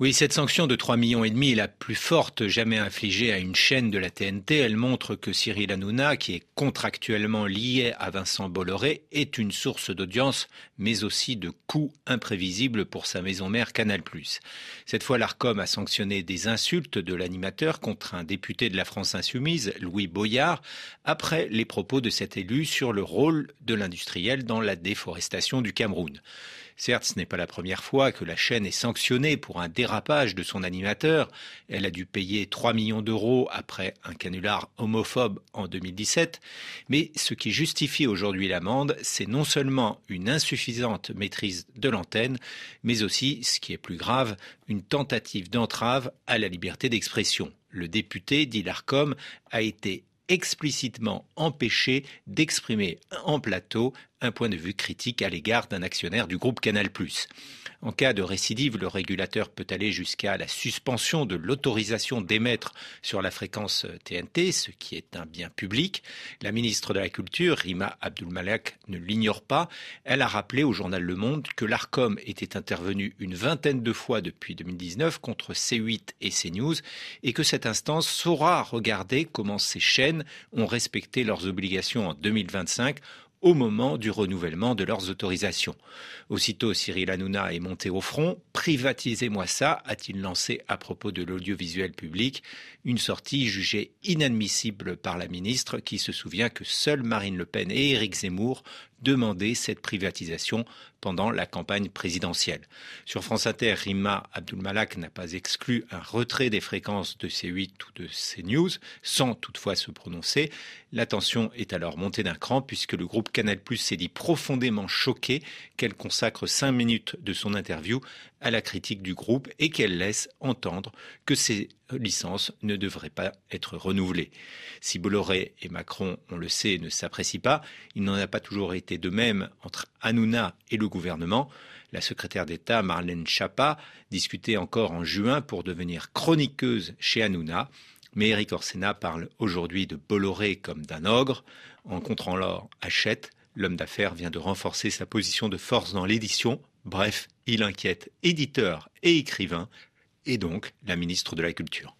Oui, cette sanction de 3 millions est la plus forte jamais infligée à une chaîne de la TNT. Elle montre que Cyril Hanouna, qui est contractuellement lié à Vincent Bolloré, est une source d'audience, mais aussi de coûts imprévisibles pour sa maison mère Canal+. Cette fois, l'Arcom a sanctionné des insultes de l'animateur contre un député de la France Insoumise, Louis Boyard, après les propos de cet élu sur le rôle de l'industriel dans la déforestation du Cameroun. Certes, ce n'est pas la première fois que la chaîne est sanctionnée pour un de son animateur. Elle a dû payer 3 millions d'euros après un canular homophobe en 2017. Mais ce qui justifie aujourd'hui l'amende, c'est non seulement une insuffisante maîtrise de l'antenne, mais aussi, ce qui est plus grave, une tentative d'entrave à la liberté d'expression. Le député, dit l'ARCOM, a été explicitement empêché d'exprimer en plateau un point de vue critique à l'égard d'un actionnaire du groupe Canal+. En cas de récidive, le régulateur peut aller jusqu'à la suspension de l'autorisation d'émettre sur la fréquence TNT, ce qui est un bien public. La ministre de la Culture, Rima Abdulmalak, ne l'ignore pas. Elle a rappelé au journal Le Monde que l'ARCOM était intervenu une vingtaine de fois depuis 2019 contre C8 et CNews et que cette instance saura regarder comment ces chaînes ont respecté leurs obligations en 2025 au moment du renouvellement de leurs autorisations. Aussitôt, Cyril Hanouna est monté au front. Privatisez-moi ça, a-t-il lancé à propos de l'audiovisuel public, une sortie jugée inadmissible par la ministre qui se souvient que seuls Marine Le Pen et Éric Zemmour demandaient cette privatisation pendant la campagne présidentielle. Sur France Inter, Rima Abdulmalak n'a pas exclu un retrait des fréquences de C8 ou de CNews, sans toutefois se prononcer. La tension est alors montée d'un cran puisque le groupe Canal+ s'est dit profondément choqué qu'elle consacre cinq minutes de son interview à la critique du groupe et qu'elle laisse entendre que ces licences ne devraient pas être renouvelées. Si Bolloré et Macron, on le sait, ne s'apprécient pas, il n'en a pas toujours été de même entre Hanouna et le gouvernement. La secrétaire d'État Marlène Schiappa discutait encore en juin pour devenir chroniqueuse chez Hanouna. Mais Eric Orsena parle aujourd'hui de Bolloré comme d'un ogre. En contrant l'or, achète. L'homme d'affaires vient de renforcer sa position de force dans l'édition. Bref, il inquiète éditeurs et écrivains, et donc la ministre de la Culture.